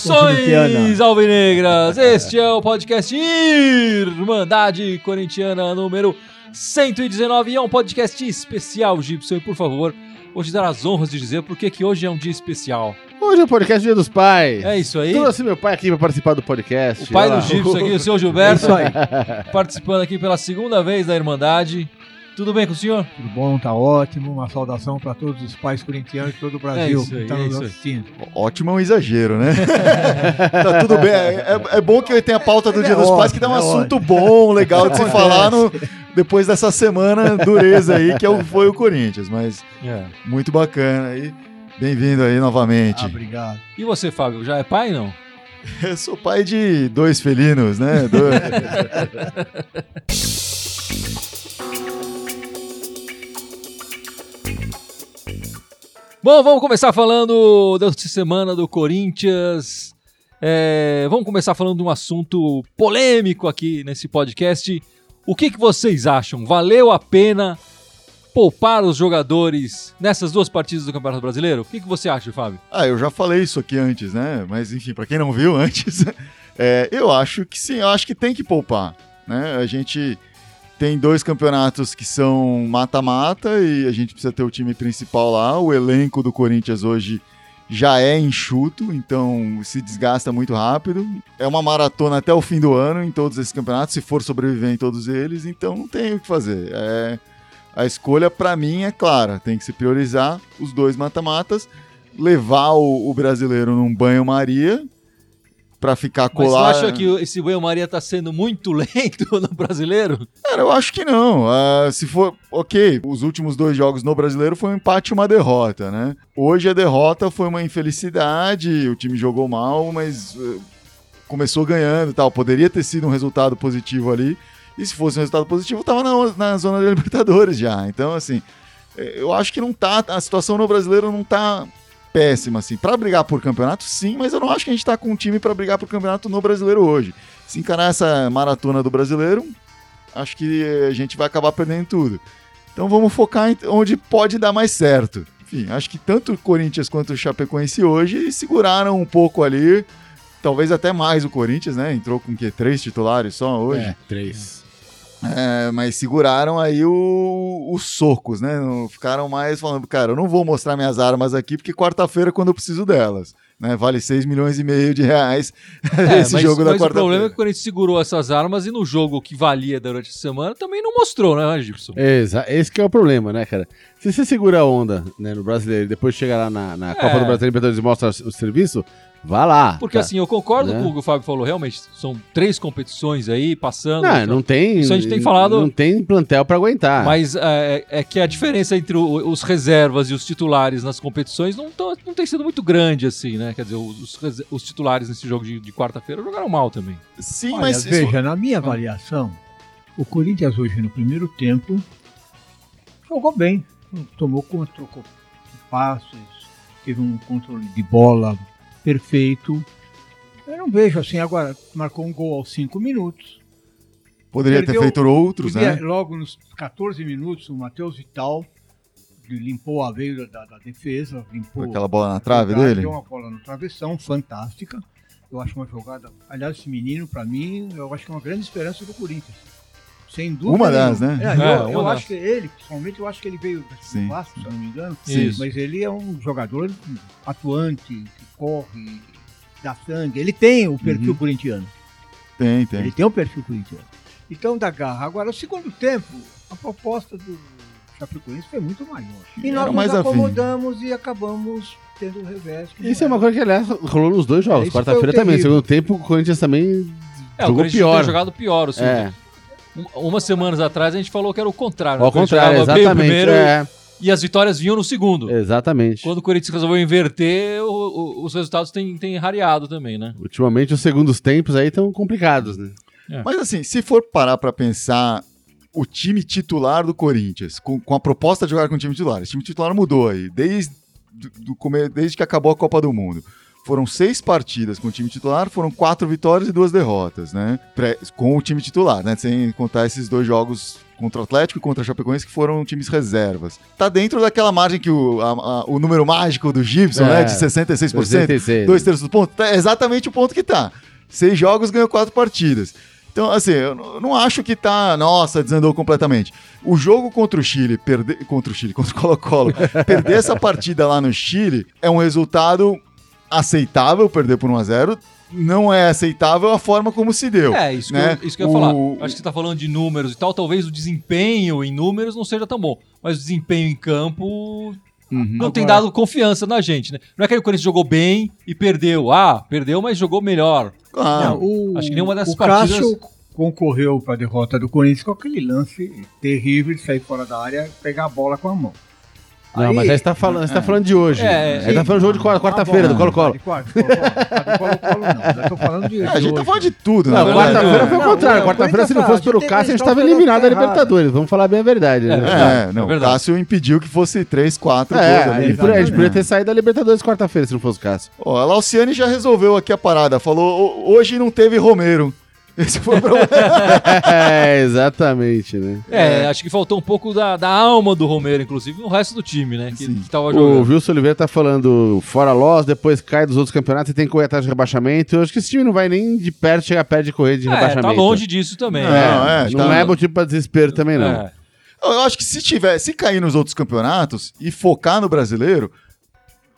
Saudações alvinegras! Este é o podcast Irmandade Corintiana número 119 e é um podcast especial, Gibson. E por favor, vou te dar as honras de dizer porque que hoje é um dia especial. Hoje é o podcast Dia dos Pais. É isso aí. Trouxe meu pai aqui pra participar do podcast. O pai do. Gibson aqui, o seu Gilberto, É participando aqui pela segunda vez da Irmandade. Tudo bem com o senhor? Tudo bom, tá ótimo. Uma saudação para todos os pais corintianos de todo o Brasil isso aí, que estão é nos assistindo. Ótimo é um exagero, né? tá tudo bem. É, é bom que tem a pauta do É Dia dos Pais, que dá um ótimo, é assunto bom, legal de se falar no- depois dessa semana dureza aí, que é o- foi o Corinthians. Mas É. muito bacana aí. Bem-vindo aí novamente. Ah, obrigado. E você, Fábio, já é pai não? Eu sou pai de dois felinos, né? Dois- Bom, vamos começar falando dessa semana do Corinthians. É, vamos começar falando de um assunto polêmico aqui nesse podcast. O que, que vocês acham? Valeu a pena poupar os jogadores nessas duas partidas do Campeonato Brasileiro? O que, que você acha, Fábio? Ah, eu já falei isso aqui antes, né? Mas enfim, pra quem não viu antes, é, eu acho que sim, eu acho que tem que poupar, né? A gente tem dois campeonatos que são mata-mata e a gente precisa ter o time principal lá. O elenco do Corinthians hoje já é enxuto, então se desgasta muito rápido. É uma maratona até o fim do ano em todos esses campeonatos, se for sobreviver em todos eles, então não tem o que fazer. É, a escolha pra mim é clara, tem que se priorizar os dois mata-matas levar o, o brasileiro num banho-maria pra ficar Mas você colado. acha que esse banho-maria tá sendo muito lento no brasileiro? Cara, eu acho que não. Ah, se for. Ok, os últimos dois jogos no brasileiro foi um empate e uma derrota, né? Hoje a derrota foi uma infelicidade, o time jogou mal, mas eh, começou ganhando e tal. Poderia ter sido um resultado positivo ali. E se fosse um resultado positivo, tava na, na zona da Libertadores já. Então, assim, eh, eu acho que não tá. A situação no brasileiro não tá péssima, assim. Pra brigar por campeonato, sim, mas eu não acho que a gente tá com um time pra brigar por campeonato no brasileiro hoje. Se encarar essa maratona do brasileiro, acho que a gente vai acabar perdendo tudo. Então vamos focar onde pode dar mais certo. Enfim, acho que tanto o Corinthians quanto o Chapecoense hoje seguraram um pouco ali. Talvez até mais o Corinthians, né? Entrou com o quê? Três titulares só hoje? É, três. É, mas seguraram aí o- os socos, né? Não Ficaram mais falando, cara, eu não vou mostrar minhas armas aqui, porque quarta-feira é quando eu preciso delas. Né? Vale 6 milhões e meio de reais esse É, mas, jogo da mas o problema é quarta-feira. que o Corinthians segurou essas armas e no jogo que valia durante a semana também não mostrou, né, Gibson? Exa esse que é o problema, né, cara? Se você segura a onda né, no brasileiro e depois chega lá na, na Copa do Brasil e mostra o serviço, vá lá. Porque tá? assim, eu concordo Né? com o que o Fábio falou, realmente, são três competições aí passando. Não, não tem. Isso a gente tem falado- Não tem plantel pra aguentar. Mas é, é que a diferença entre o- os reservas e os titulares nas competições não, tão- não tem sido muito grande, assim, né? Quer dizer, os, os titulares nesse jogo de, de quarta-feira jogaram mal também. Sim, Olha, mas isso- veja, na minha avaliação, o Corinthians hoje no primeiro tempo jogou bem. Tomou conta, trocou passes, teve um controle de bola perfeito. Eu não vejo assim, agora marcou um gol aos 5 minutos. poderia ter perdeu- feito outros, Podia, né? Logo nos 14 minutos, o Matheus Vital limpou a veia da, da defesa, limpou Aquela bola na trave dele. Deu uma bola no travessão, fantástica. Eu acho uma jogada. Aliás, esse menino, pra mim, eu acho que é uma grande esperança do Corinthians. Sem dúvida. Uma das, né? É, É, eu eu das. acho que ele, principalmente, eu acho que ele veio Sim. do Vasco, se eu não me engano. Sim. Mas ele é um jogador atuante, que corre, dá sangue. Ele tem o perfil Uhum. corintiano. Tem, tem. Ele tem o perfil corintiano. Então dá garra. Agora, o segundo tempo, a proposta do Chapecoense foi muito maior. E Era nós nos mais afim. acomodamos e acabamos tendo o revés. Isso é uma coisa que, aliás, rolou nos dois jogos. É, Quarta-feira o também. terrível. Segundo tempo, o Corinthians também É, o jogou Corinthians pior. tem jogado pior. Ou seja, É, um- umas semanas atrás a gente falou que era o contrário. né? ao O Corinthians contrário, exatamente. primeiro É, e as vitórias vinham no segundo. exatamente. Quando o Corinthians resolveu inverter, o- o- os resultados têm, têm rareado também, né? Ultimamente, os segundos tempos aí estão complicados, né? Mas assim, se for parar pra pensar o time titular do Corinthians, com, com a proposta de jogar com o time titular, esse time titular mudou aí, desde, do, do desde que acabou a Copa do Mundo. Foram seis partidas com o time titular, foram quatro vitórias e duas derrotas, né? Pré- com o time titular, né? Sem contar esses dois jogos contra o Atlético e contra a Chapecoense, que foram times reservas. Tá dentro daquela margem que o, a- a- o número mágico do Gibson, É, né? De 66%, 66. dois terços do ponto. Tá exatamente o ponto que tá. Seis jogos, ganhou quatro partidas. Então, assim, eu não- eu não acho que tá, nossa, desandou completamente. O jogo contra o Chile, perder, contra o Chile, contra o Colo-Colo, perder essa partida lá no Chile é um resultado aceitável, perder por 1 a 0 não é aceitável a forma como se deu. É, isso que, né? eu, isso que eu ia O- falar. Acho que você tá falando de números e tal, talvez o desempenho em números não seja tão bom. Mas o desempenho em campo Uhum. não tem Agora- dado confiança na gente, né? Não é que o Corinthians jogou bem e perdeu. Ah, perdeu, mas jogou melhor. Claro. Não, o, acho que nenhuma dessas o Cássio partidas- concorreu para a derrota do Corinthians com aquele lance terrível de sair fora da área e pegar a bola com a mão. Não, mas aí você tá falando, você tá falando de hoje. É, aí tá falando do jogo de quarta- quarta-feira, do Colo-Colo. De quarta, Colo-Colo. Ah, do Colo-Colo não. Eu tô falando de. É, a gente tá hoje. falando de tudo, Não, na verdade. quarta-feira foi o Não, contrário. não, Quarta-feira, se não fosse pelo tá- Cássio, a gente tá tava eliminado da. Libertadores. Vamos falar bem a verdade. né? É, não, É o. Cássio impediu que fosse 3, 4 É, gols a ali. gente podia- a gente podia ter saído da Libertadores quarta-feira se não fosse o Cássio. Ó, a Lauciane já resolveu aqui a parada. Falou, "Ho- hoje não teve Romero. Esse foi o problema. é, exatamente, né? É, acho que faltou um pouco da, da alma do Romero, inclusive, no resto do time, né? Que, que tava O jogando. Wilson Oliveira tá falando fora loss, depois cai dos outros campeonatos e tem que correr atrás de rebaixamento. Eu acho que esse time não vai nem de perto chegar perto de correr de É, rebaixamento. tá longe disso também. Não, né? É, é, não tá- é motivo pra desespero também, não. É. Eu acho que se tiver, se cair nos outros campeonatos e focar no brasileiro,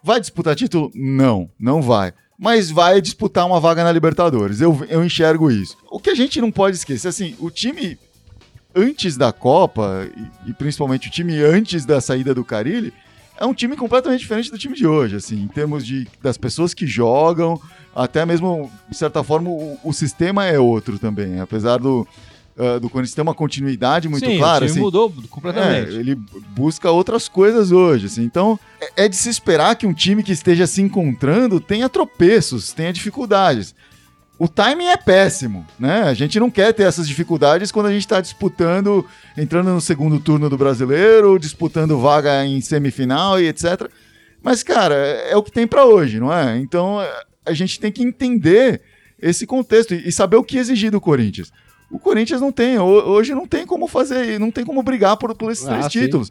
vai disputar título? Não, não vai. Mas vai disputar uma vaga na Libertadores. Eu, eu enxergo isso. O que a gente não pode esquecer, assim, o time antes da Copa, e, e principalmente o time antes da saída do Carilli, é um time completamente diferente do time de hoje, assim, em termos de, das pessoas que jogam, até mesmo, de certa forma, o, o sistema é outro também. Apesar do, ah, do Corinthians ter uma continuidade muito Sim, clara. o time assim, mudou completamente. é, ele busca outras coisas hoje, assim. Então, é, é de se esperar que um time que esteja se encontrando tenha tropeços, tenha dificuldades. O timing é péssimo, né? A gente não quer ter essas dificuldades quando a gente está disputando, entrando no segundo turno do brasileiro, disputando vaga em semifinal e etc. Mas, cara, é, é o que tem para hoje, não é? Então, a gente tem que entender esse contexto e saber o que exigir do Corinthians. O Corinthians não tem, ho- hoje não tem como fazer, não tem como brigar por, por esses Ah, três sim. títulos.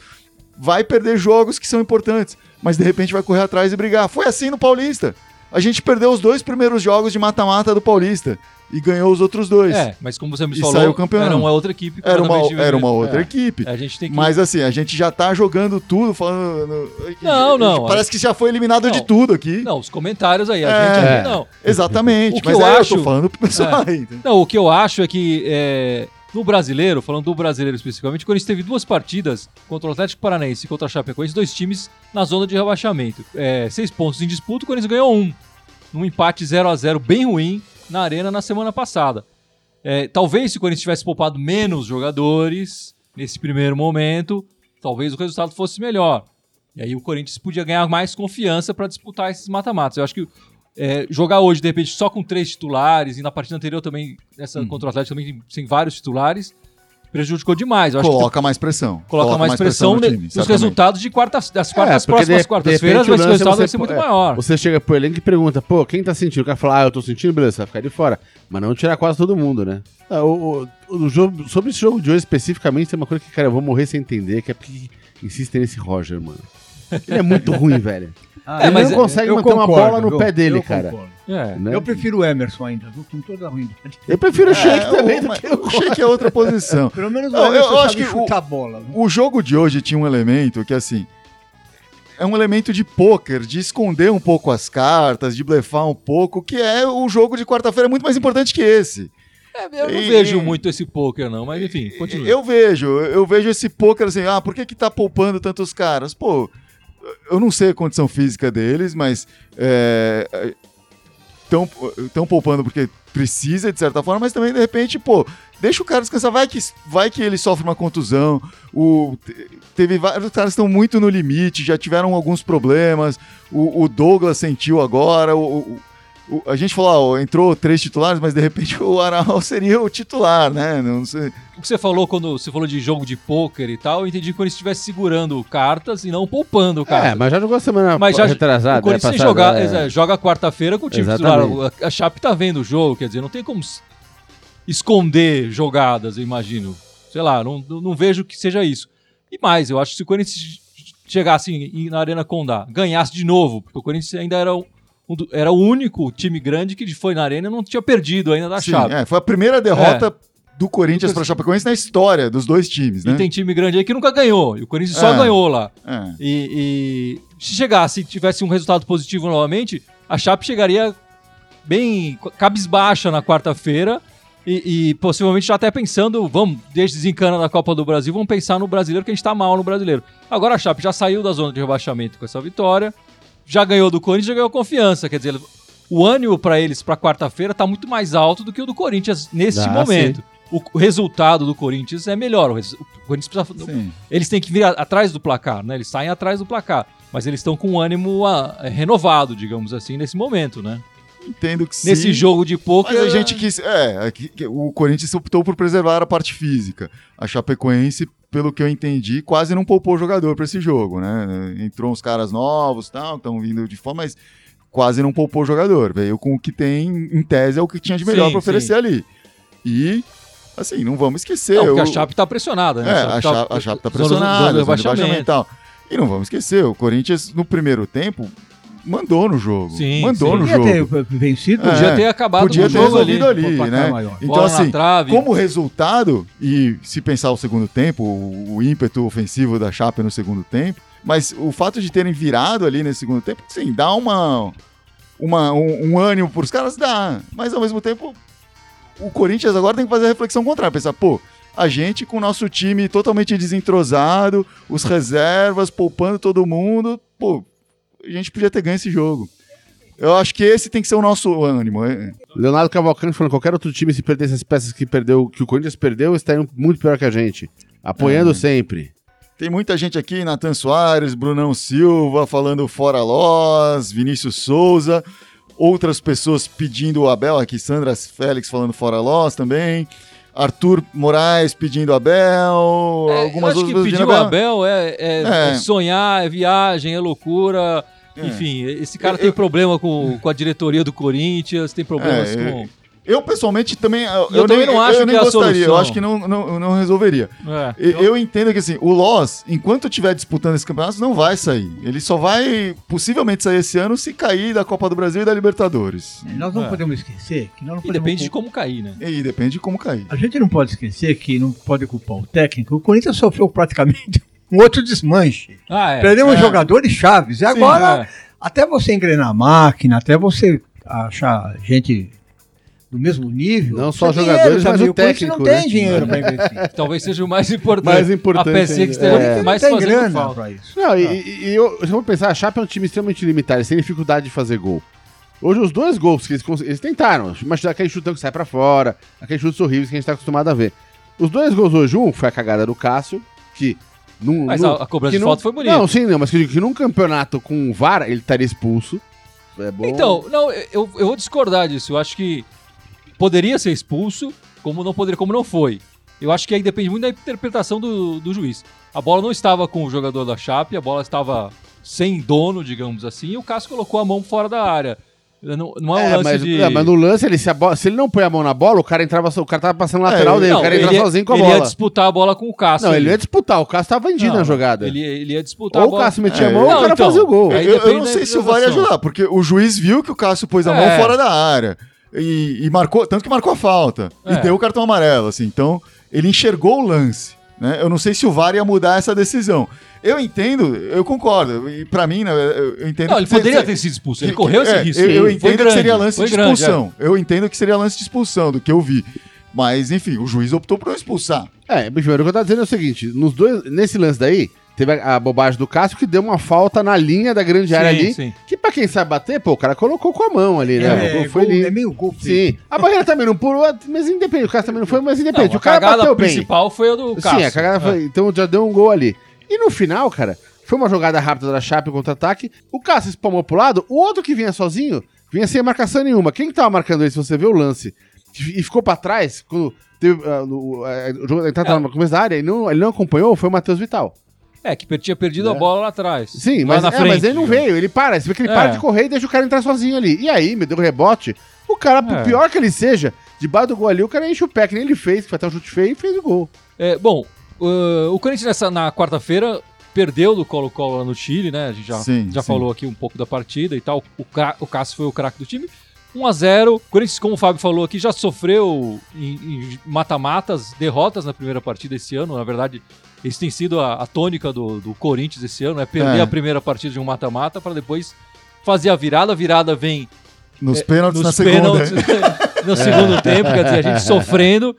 Vai perder jogos que são importantes, mas de repente vai correr atrás e brigar. Foi assim no Paulista. A gente perdeu os dois primeiros jogos de mata-mata do Paulista e ganhou os outros dois. É, mas como você me E falou, saiu campeão. era uma outra equipe. Era, uma, era uma outra É. equipe. A gente tem que. Mas assim, a gente já tá jogando tudo, falando. Não, não, Parece que já foi eliminado Não. de tudo aqui. Não, os comentários aí, a É. gente aqui não. Exatamente. O que mas eu aí acho- eu tô falando pro pessoal aí. entendeu? Não, o que eu acho é que é, no brasileiro, falando do brasileiro especificamente, o Corinthians teve duas partidas contra o Atlético Paranaense e contra a Chapecoense, dois times na zona de rebaixamento. É, seis pontos em disputa, o Corinthians ganhou um. Num empate 0 a 0 bem ruim na arena na semana passada. É, talvez se o Corinthians tivesse poupado menos jogadores nesse primeiro momento, talvez o resultado fosse melhor. E aí o Corinthians podia ganhar mais confiança para disputar esses mata-matas. Eu acho que é, jogar hoje, de repente, só com três titulares, e na partida anterior também, essa contra o Atlético também sem vários titulares, prejudicou demais. Eu acho que Coloca mais pressão. coloca, mais pressão, no ne- time, nos resultados de quarta, das quartas, É, próximas quartas-feiras, ser- o resultado você vai ser muito é, maior. Você chega pro elenco e pergunta, pô, quem tá sentindo? O cara fala, ah, eu tô sentindo, beleza, vai ficar de fora. Mas não tirar quase todo mundo, né? Ah, o, o- o jogo, sobre esse jogo de hoje especificamente, tem uma coisa que, cara, eu vou morrer sem entender, que é porque insistem nesse Roger, mano. Ele é muito ruim, velho. Ah, É, Ele mas não consegue eu manter uma concordo, bola no viu? pé dele, Eu cara. É. Né? Eu prefiro o Emerson ainda, viu? com toda a ruindade. Eu prefiro o Shake É, também o, do mas que o o Shake é outra posição. Pelo menos o Não, eu- Emerson eu acho sabe que chutar a bola. viu? O jogo de hoje tinha um elemento que, assim, é um elemento de pôquer, de esconder um pouco as cartas, de blefar um pouco, que é o jogo de quarta-feira é muito mais importante que esse. É, eu não E- vejo muito esse poker, não, mas enfim, continua. Eu vejo, eu vejo esse pôquer assim, ah, por que que tá poupando tantos caras? Pô, eu não sei a condição física deles, mas estão poupando porque precisa, de certa forma, mas também, de repente, pô, deixa o cara descansar, vai que, vai que ele sofre uma contusão, o, te- teve vários caras estão muito no limite, já tiveram alguns problemas, o, o Douglas sentiu agora, o- o- a gente falou, ó, entrou três titulares, mas de repente o Araújo seria o titular, né? Não sei. O que você falou quando você falou de jogo de pôquer e tal, eu entendi que quando ele estivesse segurando cartas e não poupando cartas. É, mas já jogou semana Mas já retrasada. o Corinthians é, sem passada, jogar, é. joga quarta-feira com o time Exatamente. titular. A, a Chape tá vendo o jogo, quer dizer, não tem como esconder jogadas, eu imagino. Sei lá, não, não vejo que seja isso. E mais, eu acho que se o Corinthians chegasse na Arena Condá, ganhasse de novo, porque o Corinthians ainda era, um- um do- era o único time grande que foi na Arena e não tinha perdido ainda da Sim, Chape. é, foi a primeira derrota do Corinthians para Chapecoense na história dos dois times, né? E tem time grande aí que nunca ganhou, e o Corinthians só É. ganhou lá. É. E, e se chegasse e tivesse um resultado positivo novamente, a Chape chegaria bem cabisbaixa na quarta-feira e, e possivelmente já até pensando, vamos, desde desencana da Copa do Brasil, vamos pensar no brasileiro, que a gente tá mal no brasileiro. Agora a Chape já saiu da zona de rebaixamento com essa vitória, já ganhou do Corinthians, já ganhou confiança, quer dizer, o ânimo para eles para quarta-feira tá muito mais alto do que o do Corinthians nesse Ah, momento. O o resultado do Corinthians é melhor. O o Corinthians precisa, Sim. eles têm que vir a- atrás do placar, né? Eles saem atrás do placar. Mas eles estão com um ânimo ah, renovado, digamos assim, nesse momento, né? Entendo que sim. Nesse jogo de. Mas a gente quis. É, é o Corinthians optou por preservar a parte física. A Chapecoense, pelo que eu entendi, quase não poupou o jogador para esse jogo, né? Entrou uns caras novos tal, estão vindo de fora, mas quase não poupou o jogador. Veio com o que tem, em tese, é o que tinha de melhor Sim, para oferecer ali. E, assim, não vamos esquecer. Não, porque a o- Chape tá pressionada, né? É, a Chape, a Chape tá zona- pressionada, zona zona tal. E não vamos esquecer, o Corinthians, no primeiro tempo, mandou no jogo. Sim, mandou sim. no Podia jogo. ter vencido. É, Podia ter acabado Podia ter jogo ali. resolvido ali, placar né? maior. Então, Bola assim, como resultado, e se pensar o segundo tempo, o, o ímpeto ofensivo da Chape no segundo tempo, mas o fato de terem virado ali nesse segundo tempo, sim, dá uma, uma, um, um ânimo pros caras, dá. Mas ao mesmo tempo, o Corinthians agora tem que fazer a reflexão contrária, pensar, pô, a gente com o nosso time totalmente desentrosado, os reservas, poupando todo mundo, pô, a gente podia ter ganho esse jogo. Eu acho que esse tem que ser o nosso ânimo. é- Leonardo Cavalcante falando qualquer outro time se perdesse as peças que perdeu, que o Corinthians perdeu, estariam muito pior que a gente. Apoiando É. sempre. Tem muita gente aqui, Natan Soares, Brunão Silva, falando fora Loz, Vinícius Souza, outras pessoas pedindo o Abel, aqui Sandra Félix falando fora Loz também, Arthur Moraes pedindo Abel, É, algumas eu acho que pedir o Abel é, é- É. é sonhar, é viagem, é loucura. É. Enfim, esse cara Eu- tem eu- problema com, com a diretoria do Corinthians, tem problemas É, com. Eu pessoalmente também, eu, E eu também nem, não acho eu nem que é a gostaria, eu acho que não, não, não resolveria. É. Eu, eu entendo que assim, o Loz, enquanto estiver disputando esse campeonato, não vai sair. Ele só vai possivelmente sair esse ano se cair da Copa do Brasil e da Libertadores. Nós não É. podemos esquecer que nós não E podemos depende de como cair, né? E depende de como cair. A gente não pode esquecer que não pode culpar o técnico. O Corinthians sofreu praticamente um outro desmanche. Ah, é. Perdemos É. jogadores chaves. E Sim, agora, é. até você engrenar a máquina, até você achar gente do mesmo nível. Não só jogadores, mas o técnico, não tem né? dinheiro para investir. Talvez seja o mais importante. Mais importante A peça que esteja É. mais tem grana falta. para isso. Não, e, e- e eu, se eu for pensar, a Chape é um time extremamente limitado, eles têm dificuldade de fazer gol. Hoje, os dois gols que eles, eles tentaram, mas aquele chutão que sai pra fora, aqueles chutes horríveis que a gente tá acostumado a ver. Os dois gols hoje, um foi a cagada do Cássio, que. Num, Mas num- a, a cobrança de falta foi bonita. Não, sim, não, mas que, que num campeonato com VAR ele estaria expulso. É bom. Então, não, eu, eu vou discordar disso. Eu acho que poderia ser expulso, como não poderia, como não foi. Eu acho que aí depende muito da interpretação do, do juiz. A bola não estava com o jogador da Chape, a bola estava sem dono, digamos assim, e o Cássio colocou a mão fora da área. Não, não é um É, lance mas, de. é, mas no lance, ele, se, a bola- se ele não põe a mão na bola, o cara entrava, o cara tava passando lateral É, dele, Não, o cara ele entra ia- sozinho com a ele bola. ia disputar a bola com o Cássio. Não, ele ia disputar, o Cássio tava vendido Não, na jogada. Ele, ele ia disputar Ou o. Cássio metia É, a mão, não, o cara então, fazia o gol. Aí Eu, eu não sei se o VAR ia ajudar, porque o juiz viu que o Cássio pôs a mão É. fora da área. E, e marcou, tanto que marcou a falta. É. E deu o cartão amarelo, assim. Então, ele enxergou o lance. Né? Eu não sei se o VAR ia mudar essa decisão. Eu entendo, eu concordo. E pra mim, né, eu entendo Não, ele que poderia ser- ter sido expulso. Ele que- correu esse é, risco. Eu, eu entendo que grande, seria lance de grande, é. expulsão. Eu entendo que seria lance de expulsão, do que eu vi. Mas, enfim, o juiz optou por não expulsar. É, primeiro o que eu tava dizendo é o seguinte: nos dois, nesse lance daí, teve a, a bobagem do Cássio que deu uma falta na linha da grande área Sim, ali. sim. Que pra quem sabe bater, pô, o cara colocou com a mão ali, né? o É, gol foi gol- ali. é meio gol. Sim. A barreira também não pulou, mas independente. O cara também não foi, mas Não, independente. a o cara cagada bateu bem. principal foi a do Cássio. Sim, a cagada foi. Então já deu um gol ali. E no final, cara, foi uma jogada rápida da Chape contra-ataque. O Cássio espalmou pro lado, o outro que vinha sozinho vinha sem marcação nenhuma. Quem que tava marcando ele, se você vê o lance, e ficou pra trás, quando teve, ah, no- ah, o jogo entrada É. no começo da área, e não, ele não acompanhou, foi o Matheus Vital. É, que tinha perdido a É. bola lá atrás. Sim, mas, é, mas ele não veio, ele para, você vê que ele É. para de correr e deixa o cara entrar sozinho ali. E aí, me deu um rebote, o cara, por É. pior que ele seja, debaixo do gol ali, o cara enche o pé, que nem ele fez, que foi até um chute feio e fez o gol. É, bom, uh, o Corinthians nessa, na quarta-feira perdeu do Colo-Colo lá no Chile, né? A gente já, Sim, já sim. falou aqui um pouco da partida e tal. O, o Cássio foi o craque do time. 1x0. O Corinthians, como o Fábio falou aqui, já sofreu em mata-matas, derrotas na primeira partida esse ano. Na verdade, isso tem sido a, a tônica do, do Corinthians esse ano, é perder É. a primeira partida de um mata-mata para depois fazer a virada. A virada vem Nos é, pênaltis na nos segunda. pênaltis no segundo tempo, quer dizer, a gente sofrendo.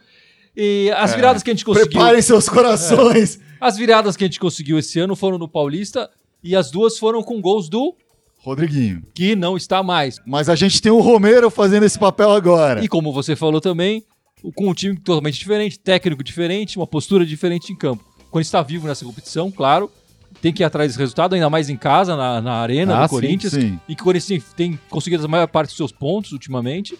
E as viradas que a gente conseguiu. Preparem seus corações. As viradas que a gente conseguiu esse ano foram no Paulista e as duas foram com gols do Rodriguinho. que não está mais. Mas a gente tem o Romero fazendo esse papel agora. E como você falou também, com um time totalmente diferente, técnico diferente, uma postura diferente em campo. Quando está vivo nessa competição, claro, tem que ir atrás desse resultado, ainda mais em casa, na, na arena Ah, do sim, Corinthians, sim. e que o Corinthians tem, conseguido a maior parte dos seus pontos ultimamente.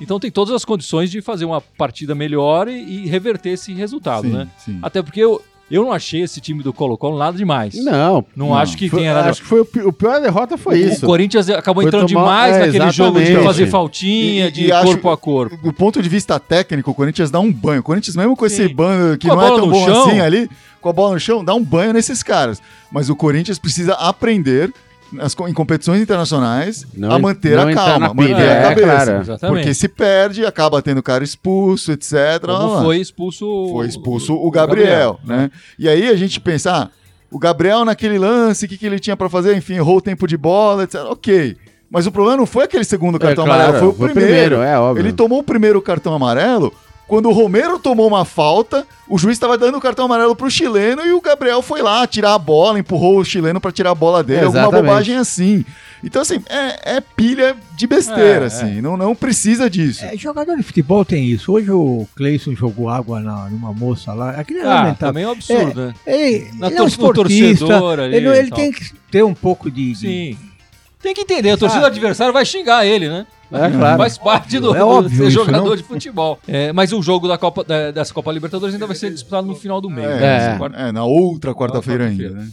Então tem todas as condições de fazer uma partida melhor e, e reverter esse resultado, Sim, né? sim. Até porque eu, eu não achei esse time do Colo-Colo nada demais. Não. Não, Não, acho que foi- tenha nada. acho que foi o, o pior derrota foi isso. O Corinthians acabou Foi entrando tomar- demais é, naquele jogo de exatamente. fazer faltinha, E- de e acho- corpo a corpo. Do ponto de vista técnico, o Corinthians dá um banho. O Corinthians, mesmo com esse Sim. banho que não é tão bom chão. assim ali, com a bola no chão, dá um banho nesses caras. Mas o Corinthians precisa aprender nas em competições internacionais Não a manter a calma, pilha, manter é, a cabeça. claro. Exatamente. Porque se perde, acaba tendo cara expulso, etc. Como foi expulso Foi expulso o Gabriel, né? E aí a gente pensa, ah, o Gabriel naquele lance, o que, que ele tinha pra fazer? Enfim, errou o tempo de bola, etc. Ok. Mas o problema não foi aquele segundo cartão É, claro, amarelo, foi o primeiro. é óbvio. Ele tomou o primeiro cartão amarelo quando o Romero tomou uma falta, o juiz estava dando o cartão amarelo pro chileno e o Gabriel foi lá tirar a bola, empurrou o chileno pra tirar a bola dele, alguma bobagem assim. Então, assim, é, é pilha de besteira, É, assim, Não, não precisa disso. É, jogador de futebol tem isso. Hoje o Cleison jogou água na, numa moça lá. Aquilo é Ah, lamentável. também é um absurdo, né? Ele, Na ele é um esportista. torcedor ali ele ele tem que ter um pouco de. de- Sim. Tem que entender, a torcida adversário vai xingar ele, né? É, claro. Faz parte do, É óbvio ser jogador não? de futebol. É, mas o jogo da Copa, da- dessa Copa Libertadores ainda vai ser disputado no final do mês. É, né? É. Quarta- é, na outra quarta-feira ainda, quarta-feira. né?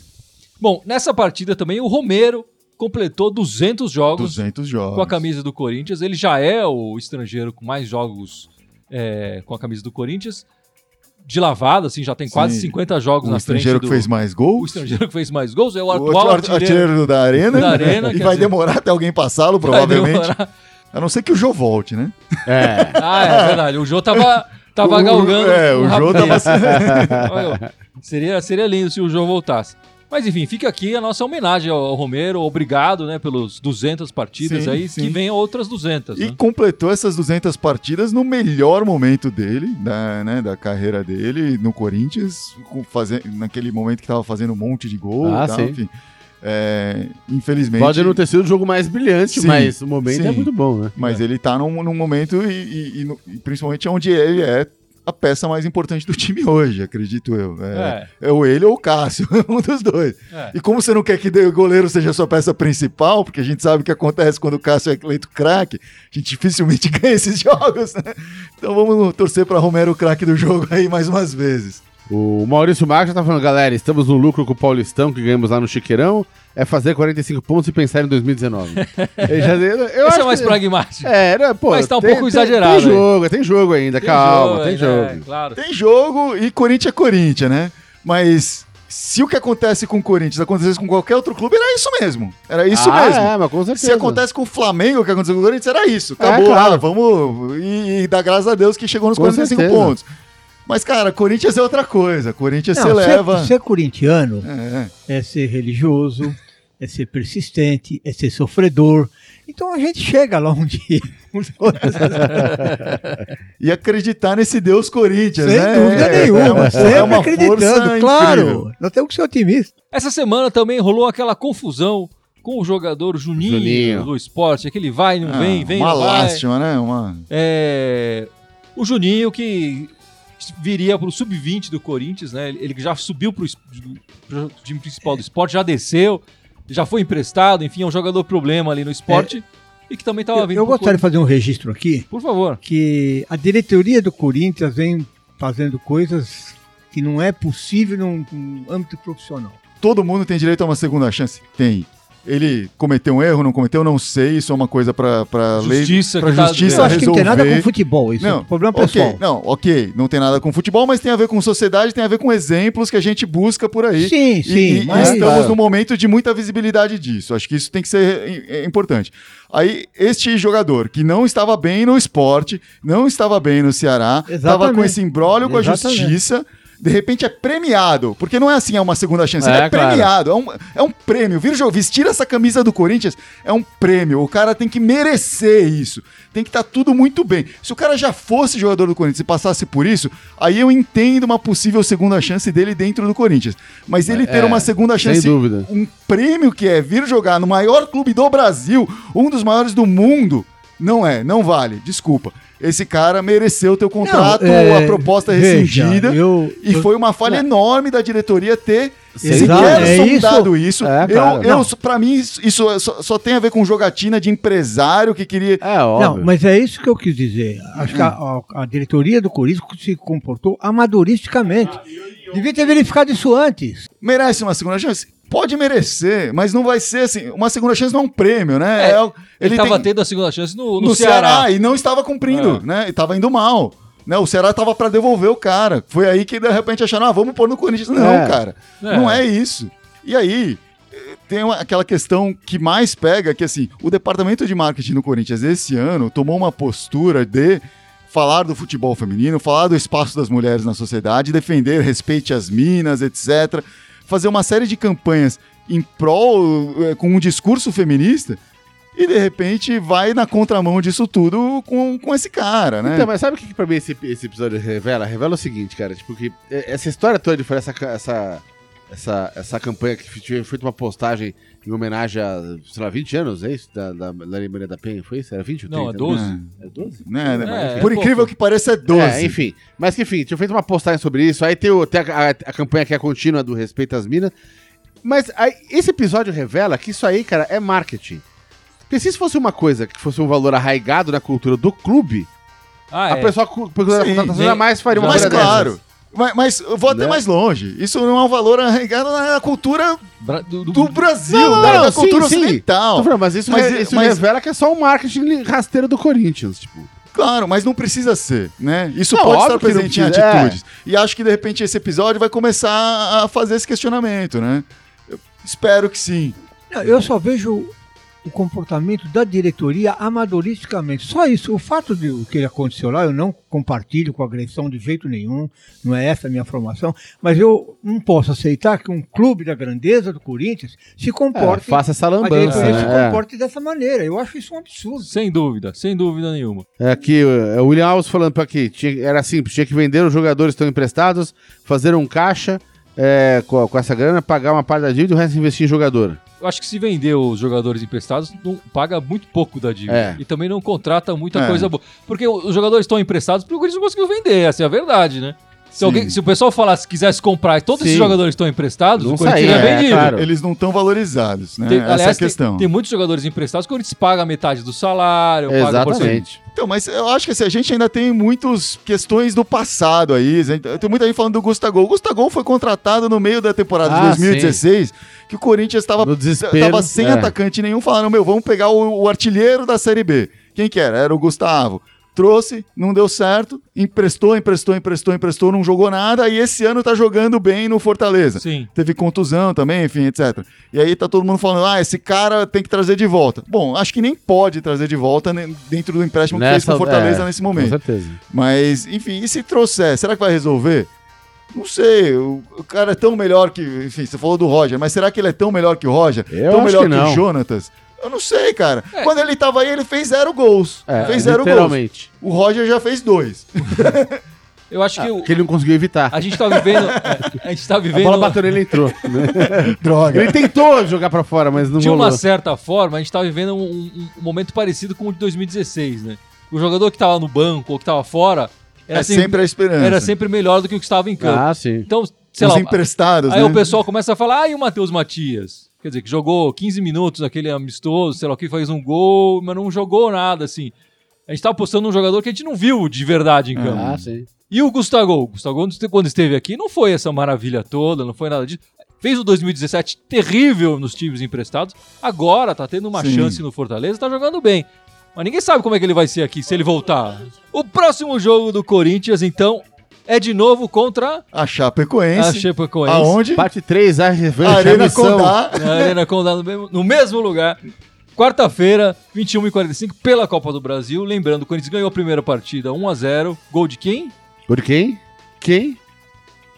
Bom, nessa partida também o Romero completou 200 jogos 200 jogos. com a camisa do Corinthians. Ele já é o estrangeiro com mais jogos é, com a camisa do Corinthians. De lavada, assim, já tem quase Sim. 50 jogos O na estrangeiro frente que do... fez mais O gols. estrangeiro que fez mais gols é o O atual artilheiro. artilheiro da arena, Da Arena, e vai dizer- demorar até alguém passá-lo, provavelmente. demorar. A não ser que o Jô volte, né? É. Ah, é verdade. O Jô tava, tava O- galgando. é, o Jô tava- Olha, seria, seria lindo se o Jô voltasse. Mas enfim, fica aqui a nossa homenagem ao, Romero. Obrigado, né, pelos 200 partidas Sim, aí. sim. Que venham outras 200. E né? completou essas 200 partidas no melhor momento dele, da, né, da carreira dele, no Corinthians, com faze- naquele momento que tava fazendo um monte de gol Ah, e tal, sim. enfim. É, infelizmente. Pode não ter sido o jogo mais brilhante, Sim, mas o momento é sim. muito bom, né? Mas ele tá num, num momento e, e- e e principalmente onde ele é a peça mais importante do time hoje, acredito eu. É, é ou ele ou o Cássio, um dos dois. É. E como você não quer que o goleiro seja a sua peça principal, porque a gente sabe o que acontece quando o Cássio é eleito craque, a gente dificilmente ganha esses jogos, né? Então vamos torcer para Romero o craque do jogo aí mais umas vezes. O Maurício Marques já tá falando, galera, estamos no lucro com o Paulistão que ganhamos lá no Chiqueirão. É fazer 45 pontos e pensar em 2019. Ele já, eu Esse acho é mais que- pragmático. É, né, pô, Mas tá um tem- pouco tem- exagerado Tem aí. jogo, tem jogo ainda, calma, tem é, jogo. claro. Tem jogo e Corinthians é Corinthians, né? Mas se o que acontece com o Corinthians acontecesse com qualquer outro clube, era isso mesmo. Era isso ah, mesmo. É, mas com certeza. Se acontece com o Flamengo, o que aconteceu com o Corinthians, era isso. É, Acabou, claro. ah, vamos. E, e dar graças a Deus que chegou nos Com 45 certeza. pontos. Mas, cara, Corinthians é outra coisa. Corinthians Não, se leva. ser corintiano É, é ser religioso, é ser persistente, é ser sofredor. Então a gente chega lá um dia. e acreditar nesse Deus Corinthians, Sem né? dúvida É- nenhuma. É uma, sempre é uma acreditando, força claro. incrível. Nós temos que ser otimistas. Essa semana também rolou aquela confusão com o jogador Juninho, Juninho. do esporte. Aquele vai, não Ah, vem, vem, uma não vai. lástima, né? Uma... É, o Juninho que viria para o sub-20 do Corinthians, né? Ele que já subiu para o time principal do esporte, já desceu, já foi emprestado, enfim, é um jogador problema ali no esporte. e que também estava vindo. eu gostaria de fazer um registro aqui, Por favor. que a diretoria do Corinthians vem fazendo coisas que não é possível num, num âmbito profissional. Todo mundo tem direito a uma segunda chance? Tem. Ele cometeu um erro, não cometeu? Não sei. Isso é uma coisa pra, pra lei. Justiça pra que tá- justiça Eu acho que não tem nada com futebol, isso é Não, um problema ok, pessoal. não, ok, não tem nada com futebol, mas tem a ver com sociedade, tem a ver com exemplos que a gente busca por aí. Sim, E- sim, e, mas- estamos num momento de muita visibilidade disso. Acho que isso tem que ser é, é importante. Aí, este jogador que não estava bem no esporte, não estava bem no Ceará, estava com esse imbróglio com a Exatamente. justiça. De repente é premiado, porque não é assim, é uma segunda chance, É, ele é claro. premiado, é um, é um prêmio. Vir jo- vestir essa camisa do Corinthians é um prêmio. O cara tem que merecer isso. Tem que estar tudo muito bem. Se o cara já fosse jogador do Corinthians e passasse por isso, aí eu entendo uma possível segunda chance dele dentro do Corinthians. Mas ele ter É, uma segunda sem chance, dúvida. um prêmio que é vir jogar no maior clube do Brasil, um dos maiores do mundo, não é, não vale. Desculpa. Esse cara mereceu teu contrato, Não, é, a proposta veja, rescindida. eu- e eu- foi uma falha É. enorme da diretoria ter sequer é sondado isso. É, eu, cara. eu, Não. pra mim, isso, isso só, só tem a ver com jogatina de empresário que queria. É, óbvio. Não, mas é isso que eu quis dizer. Acho que a, a- a diretoria do Corinthians se comportou amadoristicamente. Devia ter verificado isso antes. Merece uma segunda chance? Pode merecer, mas não vai ser assim. Uma segunda chance não é um prêmio, né? É, É o- Ele estava tem- tendo a segunda chance no, no, no Ceará. Ceará. e não estava cumprindo, É. né? E estava indo mal. Né? O Ceará estava para devolver o cara. Foi aí que de repente acharam, ah, vamos pôr no Corinthians. Não, É. cara. É. Não é isso. E aí, tem uma- aquela questão que mais pega, que assim, o departamento de marketing do Corinthians esse ano tomou uma postura de falar do futebol feminino, falar do espaço das mulheres na sociedade, defender respeite as minas, etc. Fazer uma série de campanhas em prol, eh, com um discurso feminista, e de repente vai na contramão disso tudo com, com esse cara, né? Então, mas sabe o que, que pra mim esse, esse episódio revela? Revela o seguinte, cara, tipo, que é, essa história toda de fazer essa, essa, essa, essa campanha que foi feita uma postagem em homenagem a, sei lá, 20 anos, é isso? Da, da, da Maria da Penha, foi isso? Era 20 ou 30? Não, é 12. É 12? Né, né? É, Por é incrível pouco. que pareça, é 12. É, enfim. Mas que enfim, tinha feito uma postagem sobre isso. Aí tem, o, tem a, a- a campanha que é contínua do Respeito às Minas. Mas aí, esse episódio revela que isso aí, cara, é marketing. Porque se isso fosse uma coisa que fosse um valor arraigado na cultura do clube, Ah, a é. pessoa por Sim, contratação jamais faria uma Mas coisa claro. dessas. Mas, mas eu vou até Né? mais longe. Isso não é um valor arraigado na cultura Bra- do- do- do Brasil, Não, da, não, da sim, cultura sim. ocidental. Mas isso, Mas- isso mas- revela que é só um marketing rasteiro do Corinthians, tipo. Claro, mas não precisa ser, né? Isso Não, pode estar presente em é. atitudes. E acho que de repente esse episódio vai começar a fazer esse questionamento, né? Eu espero que sim. Eu só vejo o comportamento da diretoria amadoristicamente. Só isso. O fato de o que aconteceu lá, eu não compartilho com agressão de jeito nenhum. Não é essa a minha formação. Mas eu não posso aceitar que um clube da grandeza do Corinthians se É, comporte. faça essa a lambança, diretoria se né? comporte dessa maneira. Eu acho isso um absurdo. Sem dúvida, sem dúvida nenhuma. É aqui, é o William Alves falando pra aqui. Tinha, era simples, tinha que vender os jogadores que estão emprestados, fazer um caixa é, com, com essa grana, pagar uma parte da dívida e o resto investir em jogador. Eu acho que se vender os jogadores emprestados, não paga muito pouco da dívida. É. E também não contrata muita É. coisa boa. Porque os jogadores estão emprestados porque o Corinthians não conseguiu vender, essa é a verdade, né? Se, alguém, se o pessoal falasse que quisesse comprar e todos esses Sim. jogadores estão emprestados, Não o Corinthians saía, é, vendido. claro. Eles não estão valorizados, né? Tem, Essa aliás, é a tem- questão. Tem, muitos jogadores emprestados que o Corinthians paga metade do salário, paga por cento. Exatamente. Então, mas eu acho que assim, a gente ainda tem muitas questões do passado aí. Tem muita gente falando do Gustavo. O Gustavo foi contratado no meio da temporada de Ah, 2016, que o Corinthians estava No desespero, sem é. atacante nenhum, falando, meu, vamos pegar o, o artilheiro da Série B. Quem que era? Era o Gustavo. Trouxe, não deu certo, emprestou, emprestou, emprestou, emprestou, não jogou nada, e esse ano tá jogando bem no Fortaleza. Sim. Teve contusão também, enfim, etc. E aí tá todo mundo falando, ah, esse cara tem que trazer de volta. Bom, acho que nem pode trazer de volta dentro do empréstimo que fez com o Fortaleza é, nesse Com momento. certeza. Mas, enfim, e se trouxer, será que vai resolver? Não sei, o, o cara é tão melhor que. Enfim, você falou do Roger, mas será que ele é tão melhor que o Roger? Eu tão acho melhor que não. o Jonatas? Eu não sei, cara. É. Quando ele tava aí, ele fez zero gols. É, fez zero gols. literalmente. O Roger já fez dois. Eu acho que o- Porque ele não conseguiu evitar. a gente tá vivendo. é, a gente tá A vivendo. bola bateu nele entrou. né? Droga. ele tentou jogar pra fora, mas não de rolou. uma certa forma, a gente tá vivendo um, um- um momento parecido com o de 2016, né? O jogador que tava no banco ou que tava fora era, É sempre, sempre a esperança. era sempre melhor do que o que estava em campo. Ah, sim. Então, sei Os lá. emprestados, Aí né? o pessoal começa a falar, ah, e o Matheus Matias? Quer dizer, que jogou 15 minutos naquele amistoso, sei lá o que, faz um gol, mas não jogou nada, assim. A gente tá apostando num jogador que a gente não viu de verdade em campo. Ah, sim. E o Gustavo? O Gustavo, quando esteve aqui, não foi essa maravilha toda, não foi nada disso. Fez o 2017 terrível nos times emprestados. Agora tá tendo uma Sim. chance no Fortaleza, tá jogando bem. Mas ninguém sabe como é que ele vai ser aqui, se ele voltar. O próximo jogo do Corinthians, então, é de novo contra A a Chapecoense. Chapecoense. Aonde? Parte 3, a revanche, Arena a missão. Condá. Na Arena Condá, no mesmo, no mesmo lugar. Quarta-feira, 21h45, pela Copa do Brasil. Lembrando, o Corinthians ganhou a primeira partida 1x0. Gol de quem? Gol de quem? Quem?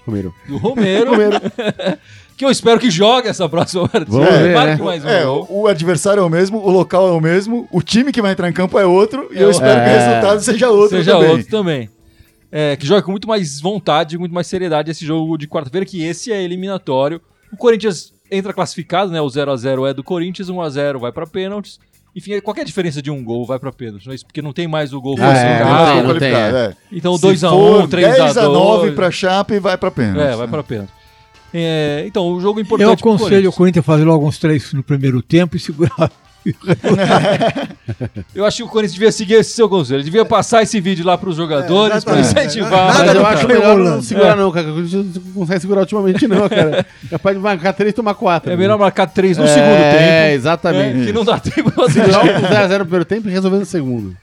Romero. Do Romero. Romero. que eu espero que jogue essa próxima partida. Vamos ver, Marque né? mais um É, gol. o, adversário é o mesmo, o local é o mesmo, o time que vai entrar em campo é outro, e eu É, espero que o é. resultado seja outro Seja também. outro também. É, que jogue com muito mais vontade, muito mais seriedade esse jogo de quarta-feira, que esse é eliminatório. O Corinthians entra classificado, né? O 0x0 é do Corinthians, 1x0 vai pra pênaltis. Enfim, qualquer diferença de um gol vai pra pênaltis, não é isso? porque não tem mais o gol Ah, é, classificado. não tem, não tem, é. é. Então Se 2x1, for 3x2. 10 a 9 pra Chape, vai pra pênalti. É, vai pra pênalti. É, então, o jogo importante Eu aconselho o Corinthians. Corinthians a fazer logo uns três no primeiro tempo e segurar. Eu acho que o Corinthians devia seguir esse seu conselho. Ele devia passar esse vídeo lá pros jogadores pra exatamente. incentivar. Nada Mas eu acho melhor não segurar não, cara. não consegue segurar ultimamente não, cara. Capaz de marcar 3 e tomar 4. É melhor marcar três no É, segundo tempo. É, exatamente. que não dá tempo pra Segurar um 0x0 no primeiro tempo e resolver no segundo.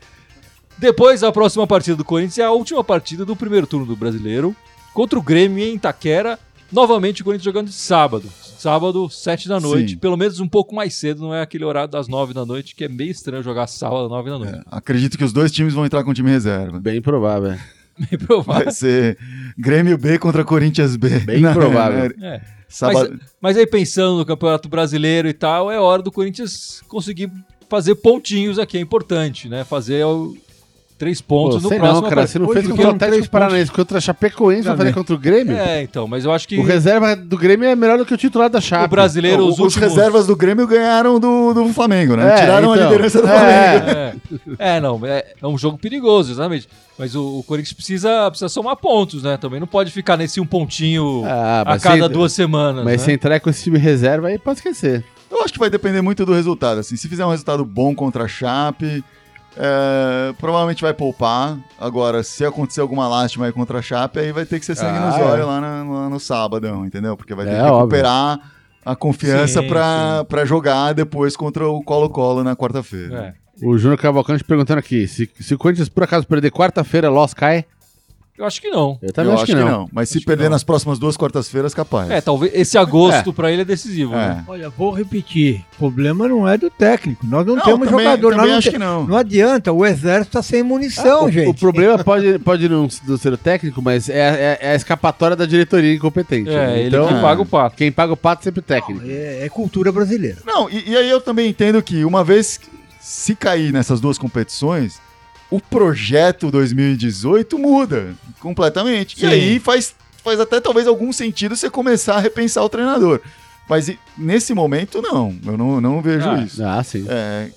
Depois, a próxima partida do Corinthians é a última partida do primeiro turno do Brasileiro contra o Grêmio em Itaquera. Novamente o Corinthians jogando de sábado. Sábado, 7 da noite. Sim. Pelo menos um pouco mais cedo, não é aquele horário das 9 da noite, que é meio estranho jogar sábado, 9 da noite. É, acredito que os dois times vão entrar com time reserva. Bem provável. Bem provável. Vai ser Grêmio B contra Corinthians B. Bem provável. É. Sábado. Mas aí pensando no Campeonato Brasileiro e tal, é hora do Corinthians conseguir fazer pontinhos aqui, é importante, né? Fazer o- três pontos Pô, no sei próximo. não, cara. Você não fez que contra o Atlético Paranaense, contra a Chapecoense, vai fazer Também. contra o Grêmio? É, então, mas eu acho que O reserva do Grêmio é melhor do que o titular da Chape. o brasileiro, os, os últimos... reservas do Grêmio ganharam do, do Flamengo, né? É, Tiraram a então. liderança do É. Flamengo. É, é, não, é, é um jogo perigoso, exatamente. Mas o, o Corinthians precisa, precisa somar pontos, né? Também não pode ficar nesse um pontinho Ah, a cada se- duas semanas. Mas né? se entrar com esse time reserva aí, pode esquecer. Eu acho que vai depender muito do resultado. Assim, se fizer um resultado bom contra a Chape, é, provavelmente vai poupar. Agora, se acontecer alguma lástima aí contra a Chape, aí vai ter que ser sangue Ah, nos é. olhos lá, na- lá no sábado, entendeu? Porque vai ter É, que óbvio. recuperar a confiança pra jogar depois contra o Colo-Colo na quarta-feira. É. O Júnior Cavalcante perguntando aqui: se, se o Corinthians por acaso perder quarta-feira, Loss cai? Eu acho que não. Eu também Eu acho, que não. Mas se Acho que perder não. nas próximas duas quartas-feiras, capaz. É, talvez esse agosto pra ele é decisivo, É. né? Olha, vou repetir. O problema não é do técnico. Nós não, Não, temos também- jogador. também nós não, acho que não. não adianta. O exército está sem munição, o, gente. o problema pode, pode não ser o técnico, mas é, é- é a escapatória da diretoria incompetente. É, né? ele então, que paga o pato. quem paga o pato é sempre o técnico. É, é cultura brasileira. Não, e, e aí eu também entendo que uma vez se cair nessas duas competições, o projeto 2018 muda completamente. Sim. E aí faz, faz até talvez algum sentido você começar a repensar o treinador. Mas nesse momento, não. Eu não, não vejo Ah, isso. Ah, sim. É,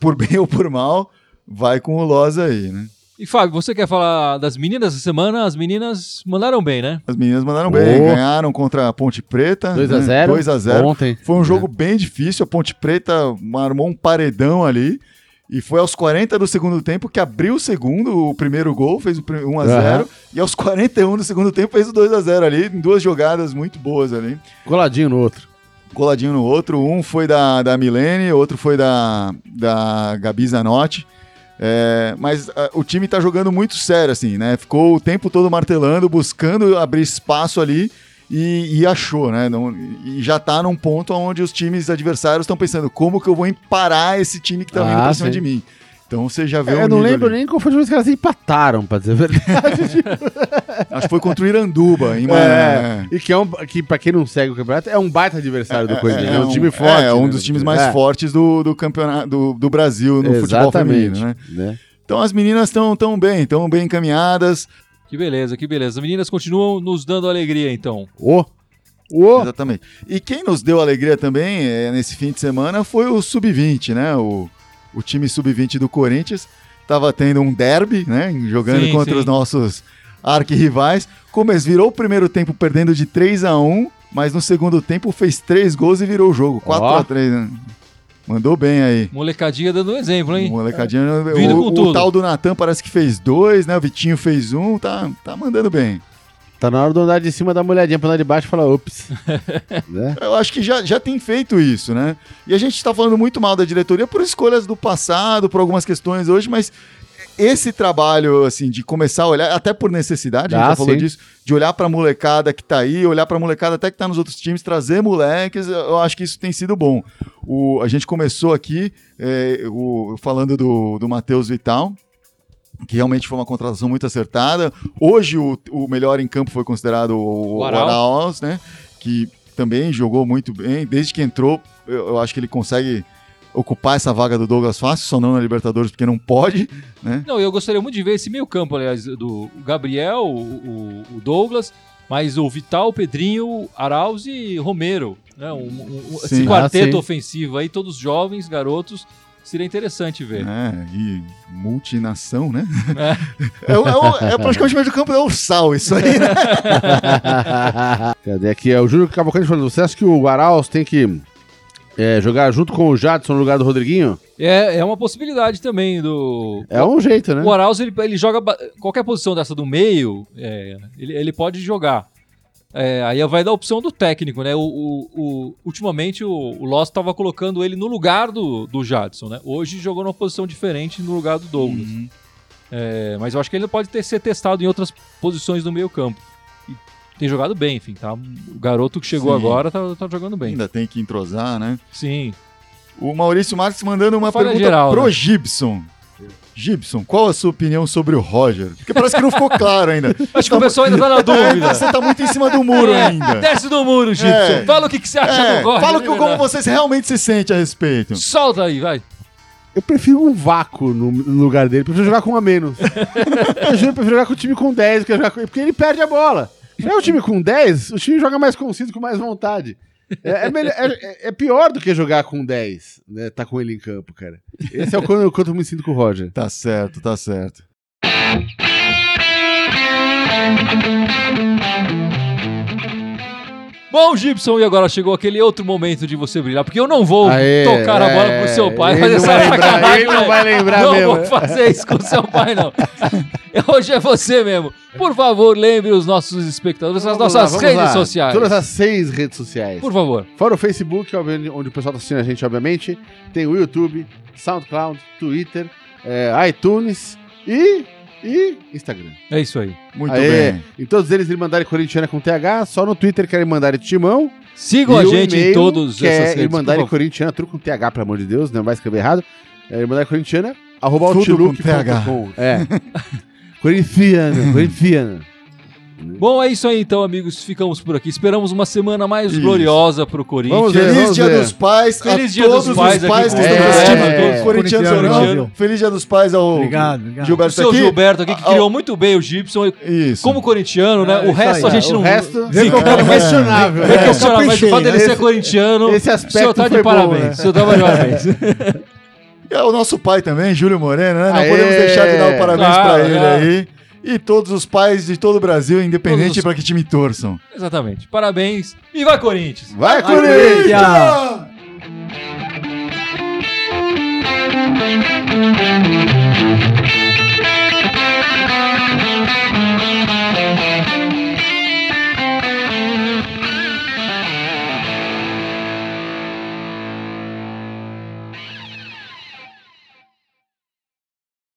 por bem ou por mal, vai com o Loz aí, né? E Fábio, você quer falar das meninas essa semana? As meninas mandaram bem, né? As meninas mandaram bem, Oh. ganharam contra a Ponte Preta. 2x0. 2 a 0 Ontem. Foi um jogo bem difícil. A Ponte Preta armou um paredão ali. E foi aos 40 do segundo tempo que abriu o segundo, o primeiro gol, fez o 1x0. Aham. E aos 41 do segundo tempo fez o 2x0 ali, em duas jogadas muito boas ali. Coladinho no outro. Coladinho no outro. Um foi da, da Milene, outro foi da, da Gabi Zanotti. É, mas ah, o time tá jogando muito sério, assim, né? Ficou o tempo todo martelando, buscando abrir espaço ali e, e achou, né? Não- e já tá num ponto onde os times adversários estão pensando como que eu vou parar esse time que tá vindo Ah, pra cima sim. de mim. Então você já vê É, o eu não lembro ali. nem qual foi o jogo que elas empataram, pra dizer a verdade. Acho que foi contra o Iranduba, em É, Mané. e que, é um, que, pra quem não segue o campeonato, é um baita adversário do Corinthians. É, um, um- time forte. É, um né, dos do- times mais é, fortes do, do campeonato do, do Brasil no futebol Exatamente. feminino, né? né? Então as meninas estão tão bem, estão bem encaminhadas. Que beleza, que beleza. As meninas continuam nos dando alegria, então. Ô, ô, Exatamente. E quem nos deu alegria também é, nesse fim de semana foi o Sub-20, né? O, o time Sub-20 do Corinthians. Tava tendo um derby, né? Jogando Sim, contra sim. os nossos arquirrivais. Como eles virou o primeiro tempo perdendo de 3 a 1 mas no segundo tempo fez três gols e virou o jogo. 4x3, né? Mandou bem aí. Molecadinha dando um exemplo, hein? Molecadinha. Vindo o, com o tudo. tal do Natan parece que fez dois, né? O Vitinho fez um, tá, tá mandando bem. Tá na hora de andar de cima dar uma olhadinha pra andar de baixo e falar, ops. né? Eu acho que já, já tem feito isso, né? E a gente tá falando muito mal da diretoria por escolhas do passado, por algumas questões hoje, mas esse trabalho, assim, de começar a olhar, até por necessidade, a gente Ah, já falou sim. disso, de olhar pra molecada que tá aí, olhar pra molecada até que tá nos outros times, trazer moleques, eu acho que isso tem sido bom. O, a gente começou aqui é, o, falando do, do Matheus Vital, que realmente foi uma contratação muito acertada. Hoje o, o melhor em campo foi considerado o, O. Arauz, né? Que também jogou muito bem. Desde que entrou, eu, eu acho que ele consegue ocupar essa vaga do Douglas fácil, só não na Libertadores porque não pode, né? Não, eu gostaria muito de ver esse meio campo, aliás, do Gabriel, o, o- Douglas, mas o Vital, o Pedrinho, Arauz e Romero. Né? Um, um- um- esse quarteto Ah, ofensivo aí, todos jovens, garotos, seria interessante ver. É, e multinação, né? É, o- é o- é praticamente o meio do campo é o sal, isso aí, né? Cadê aqui? É o Júlio Cavalcante falando, você acha que o Arauz tem que é, jogar junto com o Jadson no lugar do Rodriguinho? É, é uma possibilidade também do. É um jeito, né? O Arauz, ele, ele joga qualquer posição dessa do meio, é, ele, ele pode jogar. É, aí vai da opção do técnico, né? O, o- o- ultimamente o, o Loss estava colocando ele no lugar do, do Jadson, né? Hoje jogou numa posição diferente no lugar do Douglas. É, mas eu acho que ele pode ter ser testado em outras posições do meio campo. Tem jogado bem, enfim, tá? O garoto que chegou Sim. agora tá, tá jogando bem. Ainda tem que entrosar, né? Sim. O Maurício Marques mandando uma pergunta geral, pro né? Gibson. Gibson, qual a sua opinião sobre o Roger? Porque parece que não ficou claro ainda. Acho que o pessoal ainda tá na dúvida. Você tá muito em cima do muro É, ainda. Desce do muro, Gibson. É. Fala o que, que você acha É, do Roger. fala de que- como você realmente se sente a respeito. Solta aí, vai. Eu prefiro um vácuo no, no lugar dele, prefiro jogar com um a menos. eu juro, eu prefiro jogar com o time com 10 do que jogar com porque ele perde a bola. É o time com 10, o time joga mais conciso, com mais vontade. É, é melhor- é- é pior do que jogar com 10, né? Tá com ele em campo, cara. Esse é o quanto, quanto eu me sinto com o Roger. Tá certo, tá certo. Bom, Gibson, e agora chegou aquele outro momento de você brilhar, porque eu não vou Aê, tocar a bola é, pro seu pai, fazer não essa sacanagem. ele não vai lembrar Não mesmo. vou fazer isso com seu pai, não. Hoje é você mesmo. Por favor, lembre os nossos espectadores, as Vamos nossas lá, redes lá. sociais. Todas as seis redes sociais. Por favor. Fora o Facebook, onde o pessoal tá assistindo a gente, obviamente. Tem o YouTube, SoundCloud, Twitter, é, iTunes e, e Instagram. É isso aí. Muito Aê. bem. Em todos eles, Irmandade Corintiana com TH. Só no Twitter querem mandar Timão. Sigam a gente em todos que essas é redes. Irmandade. Corintiana, tudo com TH, pelo amor de Deus, não vai escrever errado. É Irmandade Corintiana, arroba Tudo com TH. É. Corintiana, Corintiana. Bom, é isso aí então, amigos. Ficamos por aqui. Esperamos uma semana mais Isso. gloriosa pro Corinthians. Ver, Feliz Dia ver. dos Pais Feliz a Dia dos todos Pais os pais que estão É, assistindo. é, Corintianos ou não. Feliz Dia dos Pais ao Obrigado, obrigado. O Gilberto seu aqui. Gilberto aqui, que Ah, criou muito bem o Gibson. Isso. Como corintiano, né? É, o resto aí, a gente o não. resto- Vê como é questionável. É É, questionável, mas o fato dele ser corintiano. esse o aspecto senhor tá de parabéns. né? O senhor tá de parabéns. É o nosso pai também, Júlio Moreno, né? Não Aê! podemos deixar de dar o parabéns Claro, pra ele aí e todos os pais de todo o Brasil, independente os... para que time torçam. Exatamente. Parabéns e vai Corinthians. Vai, vai Corinthians! Corinthians!